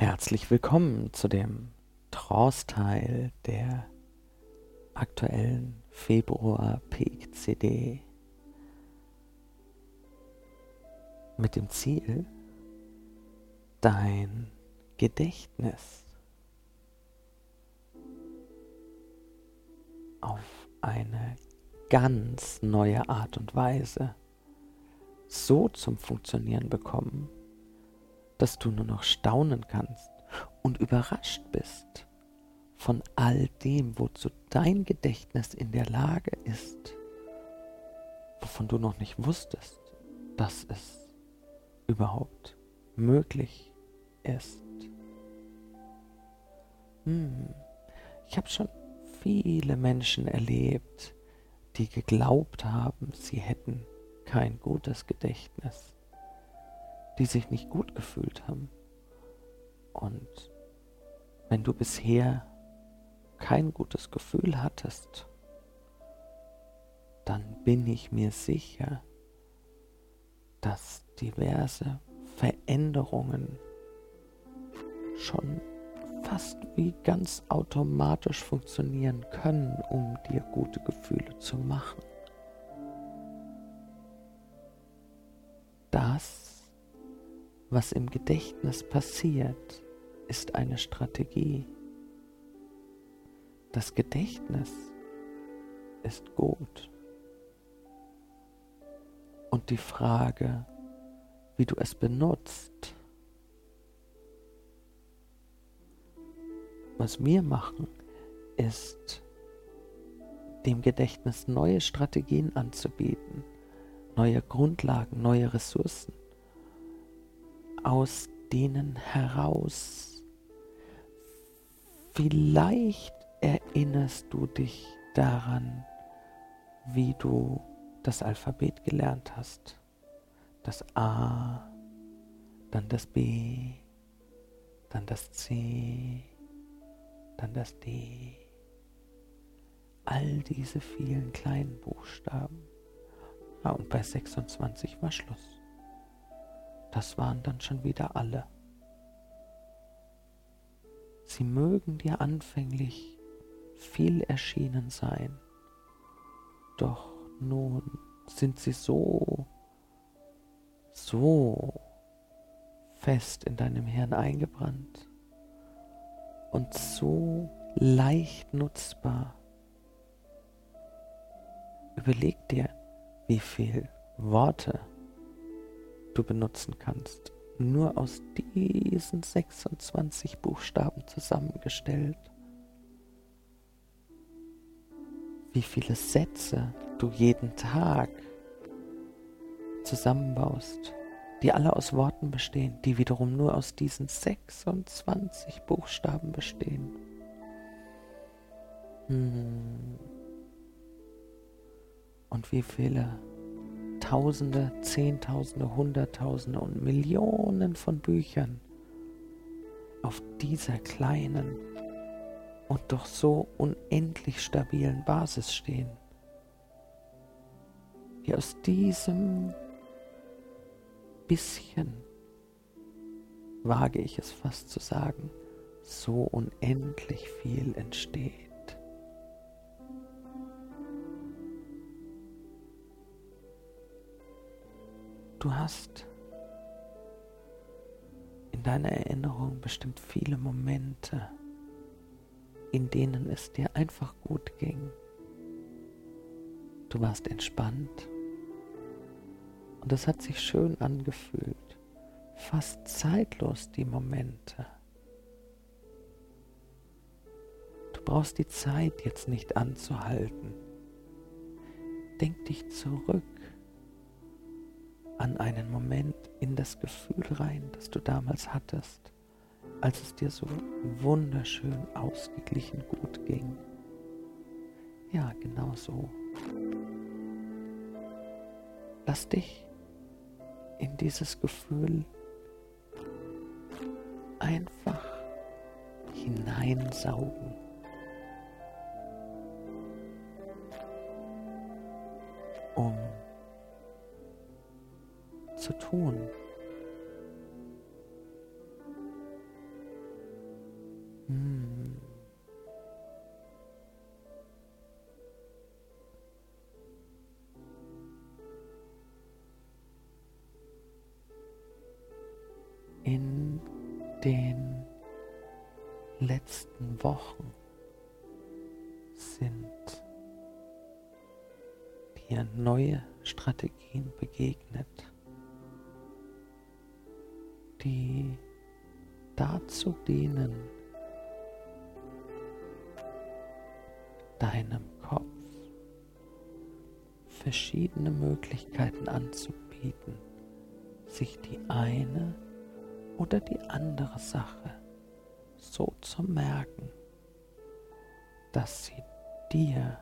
Herzlich willkommen zu dem Trance-Teil der aktuellen Februar Peak CD mit dem Ziel, dein Gedächtnis auf eine ganz neue Art und Weise so zum Funktionieren bekommen, dass du nur noch staunen kannst und überrascht bist von all dem, wozu dein Gedächtnis in der Lage ist, wovon du noch nicht wusstest, dass es überhaupt möglich ist. Hm. Ich habe schon viele Menschen erlebt, die geglaubt haben, sie hätten kein gutes Gedächtnis, die sich nicht gut gefühlt haben. Und wenn du bisher kein gutes Gefühl hattest, dann bin ich mir sicher, dass diverse Veränderungen schon fast wie ganz automatisch funktionieren können, um dir gute Gefühle zu machen. Das, was im Gedächtnis passiert, ist eine Strategie. Das Gedächtnis ist gut. Und die Frage, wie du es benutzt, Was wir machen, ist dem Gedächtnis neue Strategien anzubieten, neue Grundlagen, neue Ressourcen, aus denen heraus vielleicht erinnerst du dich daran, wie du das Alphabet gelernt hast. Das A, dann das B, dann das C, dann das D. All diese vielen kleinen Buchstaben. Ja, und bei 26 war Schluss. Das waren dann schon wieder alle. Sie mögen dir anfänglich viel erschienen sein, doch nun sind sie so, so fest in deinem Hirn eingebrannt, und so leicht nutzbar. Überleg dir, wie viel Worte du benutzen kannst, nur aus diesen 26 Buchstaben zusammengestellt. Wie viele Sätze du jeden Tag zusammenbaust die alle aus Worten bestehen, die wiederum nur aus diesen 26 Buchstaben bestehen. Hm. Und wie viele Tausende, Zehntausende, Hunderttausende und Millionen von Büchern auf dieser kleinen und doch so unendlich stabilen Basis stehen, die aus diesem bisschen, wage ich es fast zu sagen, so unendlich viel entsteht. Du hast in deiner Erinnerung bestimmt viele Momente, in denen es dir einfach gut ging. Du warst entspannt und es hat sich schön angefühlt, fast zeitlos die Momente. Du brauchst die Zeit jetzt nicht anzuhalten. Denk dich zurück an einen Moment in das Gefühl rein, das du damals hattest, als es dir so wunderschön ausgeglichen gut ging. Ja, genau so. Lass dich in dieses Gefühl einfach hineinsaugen. zu tun. Hm. In den letzten Wochen sind dir neue Strategien begegnet die dazu dienen, deinem Kopf verschiedene Möglichkeiten anzubieten, sich die eine oder die andere Sache so zu merken, dass sie dir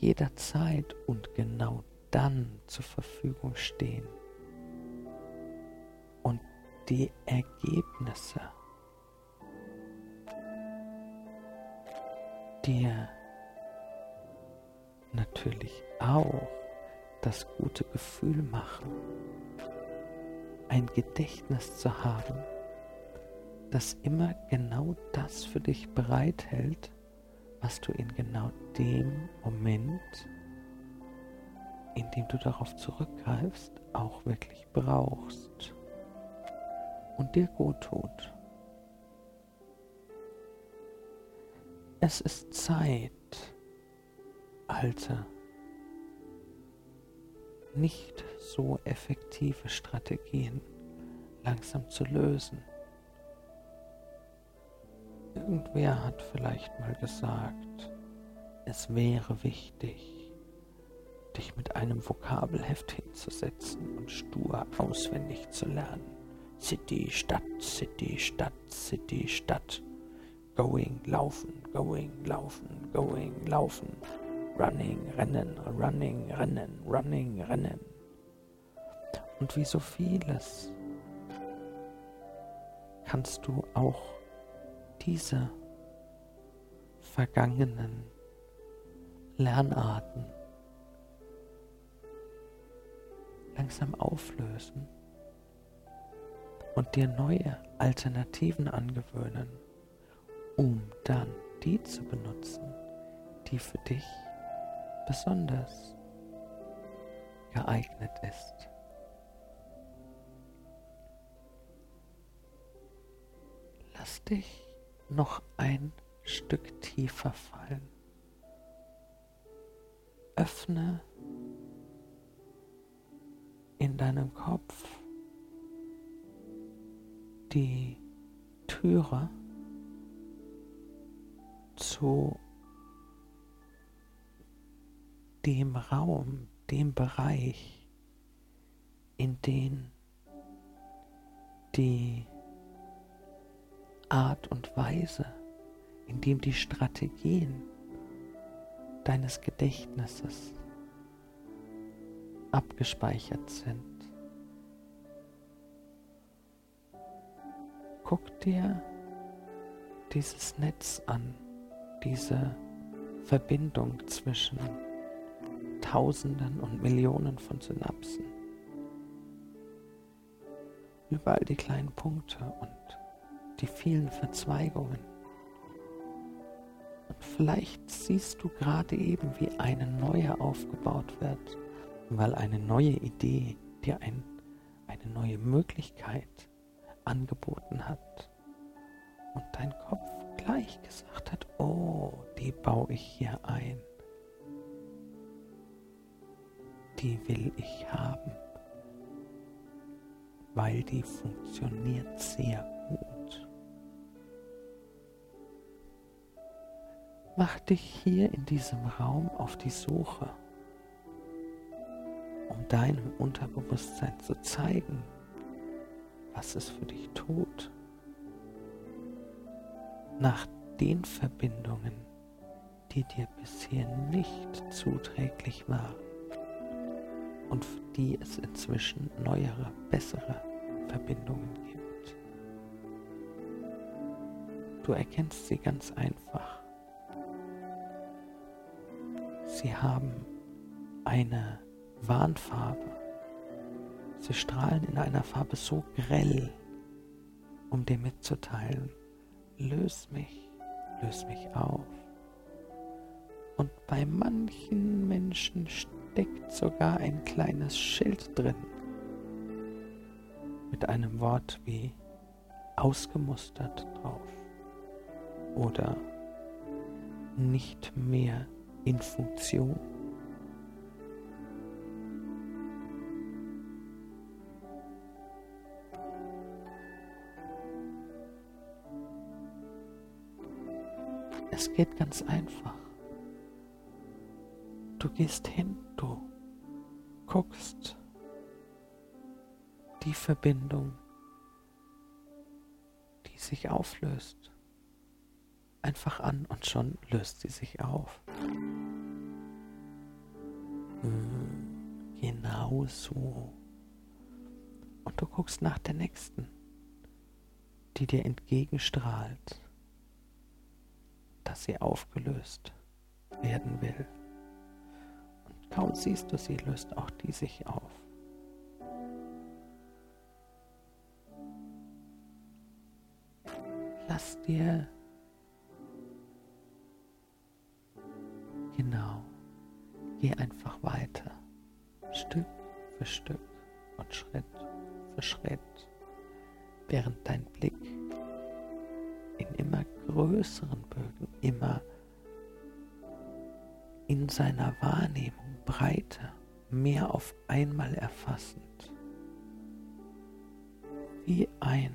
jederzeit und genau dann zur Verfügung stehen die Ergebnisse. Dir natürlich auch das gute Gefühl machen, ein Gedächtnis zu haben, das immer genau das für dich bereithält, was du in genau dem Moment, in dem du darauf zurückgreifst, auch wirklich brauchst und dir gut tut. Es ist Zeit, alte, nicht so effektive Strategien langsam zu lösen. Irgendwer hat vielleicht mal gesagt, es wäre wichtig, dich mit einem Vokabelheft hinzusetzen und stur auswendig zu lernen. City, Stadt, City, Stadt, City, Stadt. Going, laufen, going, laufen, going, laufen. Running, rennen, running, rennen, running, rennen. Und wie so vieles kannst du auch diese vergangenen Lernarten langsam auflösen und dir neue Alternativen angewöhnen, um dann die zu benutzen, die für dich besonders geeignet ist. Lass dich noch ein Stück tiefer fallen. Öffne in deinem Kopf die Türe zu dem Raum, dem Bereich, in den die Art und Weise, in dem die Strategien deines Gedächtnisses abgespeichert sind. Guck dir dieses Netz an, diese Verbindung zwischen Tausenden und Millionen von Synapsen. Überall die kleinen Punkte und die vielen Verzweigungen. Und vielleicht siehst du gerade eben, wie eine neue aufgebaut wird, weil eine neue Idee dir ein, eine neue Möglichkeit angeboten hat. Und dein Kopf gleich gesagt hat, oh, die baue ich hier ein. Die will ich haben, weil die funktioniert sehr gut. Mach dich hier in diesem Raum auf die Suche, um deinem Unterbewusstsein zu zeigen, was es für dich tut, nach den Verbindungen, die dir bisher nicht zuträglich waren und für die es inzwischen neuere, bessere Verbindungen gibt. Du erkennst sie ganz einfach. Sie haben eine Warnfarbe. Sie strahlen in einer Farbe so grell, um dir mitzuteilen, löse mich, löse mich auf. Und bei manchen Menschen steckt sogar ein kleines Schild drin mit einem Wort wie ausgemustert drauf. oder nicht mehr in Funktion. Geht ganz einfach. Du gehst hin, du guckst die Verbindung, die sich auflöst, einfach an und schon löst sie sich auf. Hm, genau so. Und du guckst nach der nächsten, die dir entgegenstrahlt dass sie aufgelöst werden will. Und kaum siehst du sie, löst auch die sich auf. Lass dir genau, geh einfach weiter, Stück für Stück und Schritt für Schritt, während dein Blick in immer größeren immer in seiner Wahrnehmung breiter, mehr auf einmal erfassend, wie ein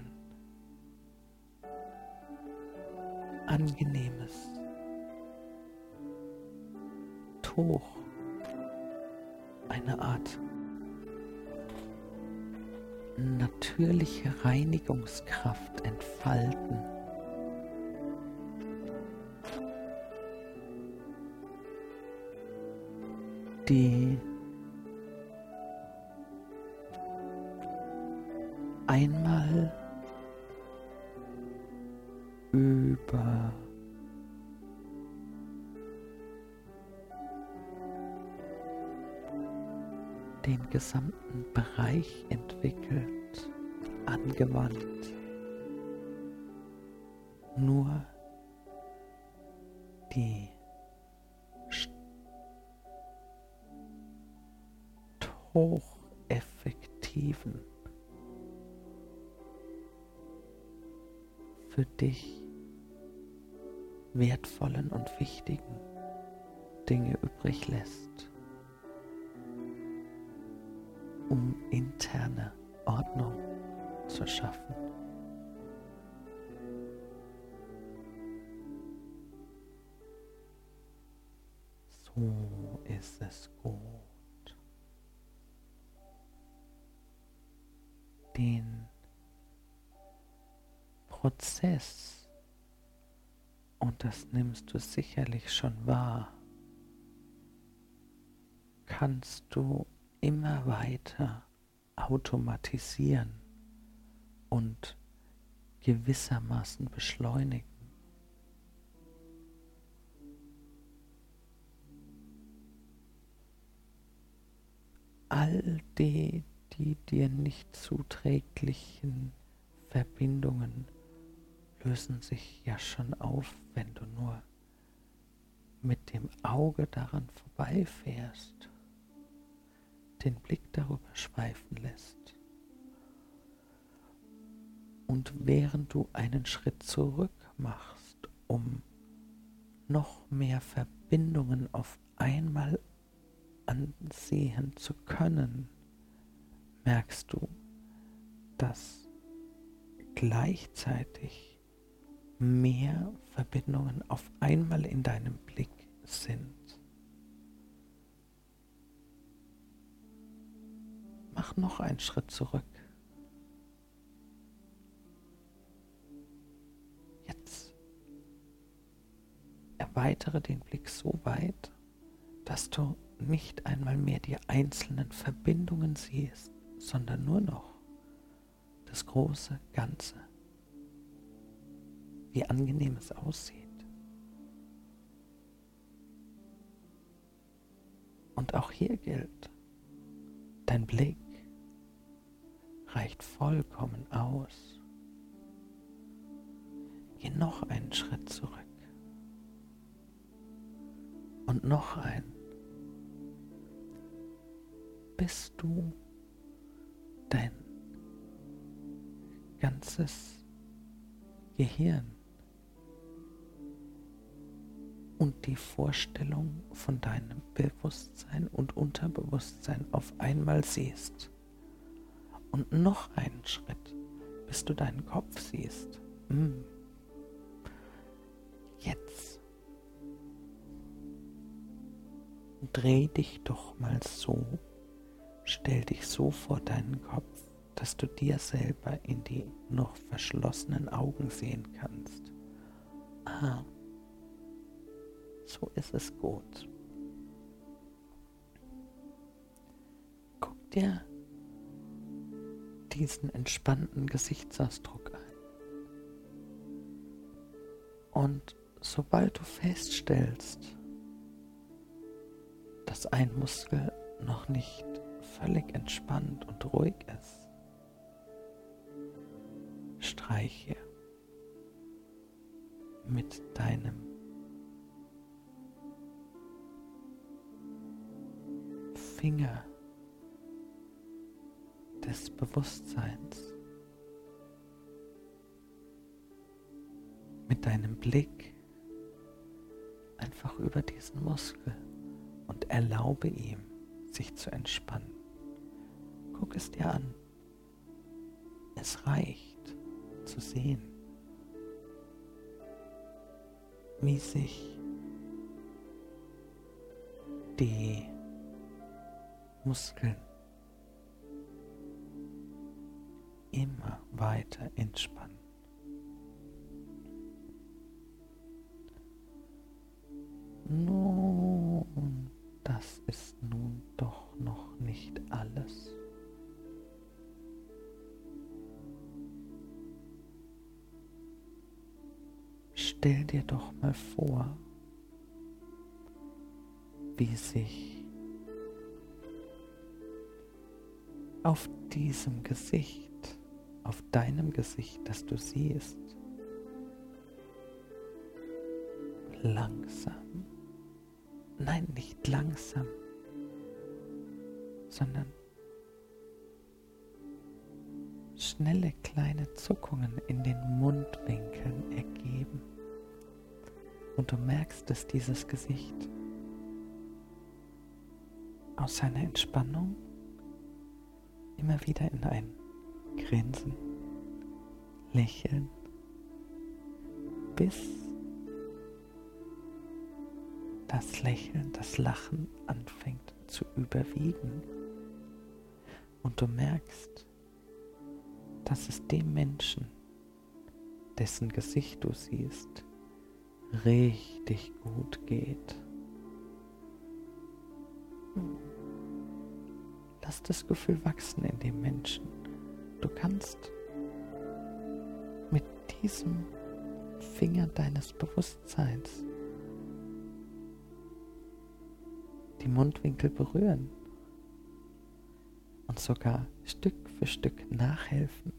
angenehmes Tuch, eine Art natürliche Reinigungskraft entfalten die einmal über den gesamten Bereich entwickelt, angewandt. Nur die hocheffektiven, für dich wertvollen und wichtigen Dinge übrig lässt, um interne Ordnung zu schaffen. So ist es gut. Den Prozess, und das nimmst du sicherlich schon wahr, kannst du immer weiter automatisieren und gewissermaßen beschleunigen. All die die dir nicht zuträglichen Verbindungen lösen sich ja schon auf, wenn du nur mit dem Auge daran vorbeifährst, den Blick darüber schweifen lässt. Und während du einen Schritt zurück machst, um noch mehr Verbindungen auf einmal ansehen zu können, merkst du, dass gleichzeitig mehr Verbindungen auf einmal in deinem Blick sind. Mach noch einen Schritt zurück. Jetzt erweitere den Blick so weit, dass du nicht einmal mehr die einzelnen Verbindungen siehst, sondern nur noch das große Ganze. Wie angenehm es aussieht. Und auch hier gilt, dein Blick reicht vollkommen aus. Geh noch einen Schritt zurück. Und noch einen. Bis du dein ganzes Gehirn und die Vorstellung von deinem Bewusstsein und Unterbewusstsein auf einmal siehst. Und noch einen Schritt, bis du deinen Kopf siehst. Hm. Jetzt dreh dich doch mal so, stell dich so vor deinen Kopf, dass du dir selber in die noch verschlossenen Augen sehen kannst. Ah, so ist es gut. Guck dir diesen entspannten Gesichtsausdruck ein. Und sobald du feststellst, dass ein Muskel noch nicht völlig entspannt und ruhig ist, streiche mit deinem Finger des Bewusstseins, mit deinem Blick einfach über diesen Muskel und erlaube ihm, sich zu entspannen. Guck es dir an. Es reicht zu sehen, wie sich die Muskeln immer weiter entspannen. Nun, Stell dir doch mal vor, wie sich auf diesem Gesicht, auf deinem Gesicht, das du siehst, langsam, nein, nicht langsam, sondern schnelle kleine Zuckungen in den Mundwinkeln ergeben. Und du merkst, dass dieses Gesicht aus seiner Entspannung immer wieder in ein Grinsen, Lächeln, bis das Lächeln, das Lachen anfängt zu überwiegen. Und du merkst, dass es dem Menschen, dessen Gesicht du siehst, richtig gut geht. Lass das Gefühl wachsen in dem Menschen. Du kannst mit diesem Finger deines Bewusstseins die Mundwinkel berühren und sogar Stück für Stück nachhelfen.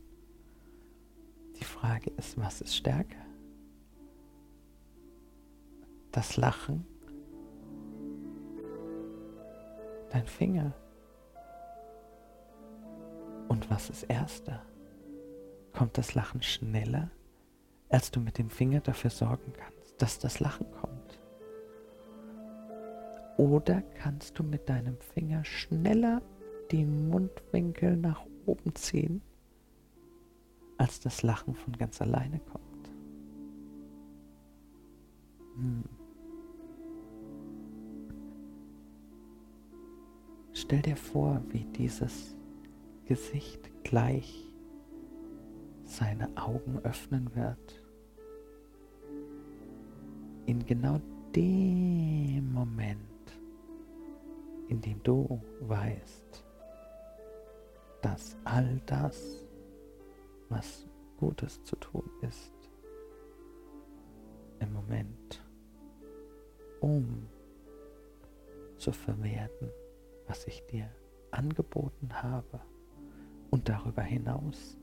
Die Frage ist, was ist stärker? Das Lachen? Dein Finger? Und was ist erster? Kommt das Lachen schneller, als du mit dem Finger dafür sorgen kannst, dass das Lachen kommt? Oder kannst du mit deinem Finger schneller die Mundwinkel nach oben ziehen, als das Lachen von ganz alleine kommt? Hm. Stell dir vor, wie dieses Gesicht gleich seine Augen öffnen wird. In genau dem Moment, in dem du weißt, dass all das, was Gutes zu tun ist, im Moment, um zu verwerten, was ich dir angeboten habe, und darüber hinaus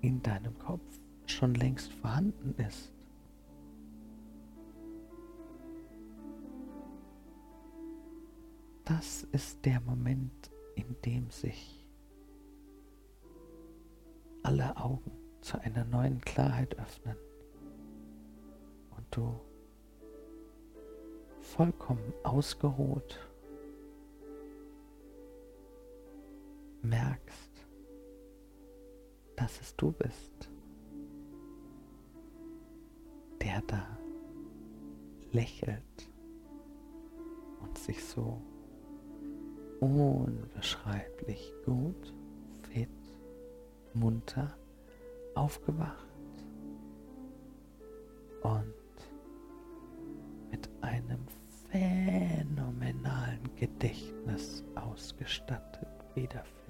in deinem Kopf schon längst vorhanden ist. Das ist der Moment, in dem sich alle Augen zu einer neuen Klarheit öffnen und du vollkommen ausgeruht merkst, dass es du bist, der da lächelt und sich so unbeschreiblich gut, fit, munter aufgewacht und mit einem phänomenalen Gedächtnis ausgestattet wiederfühlt.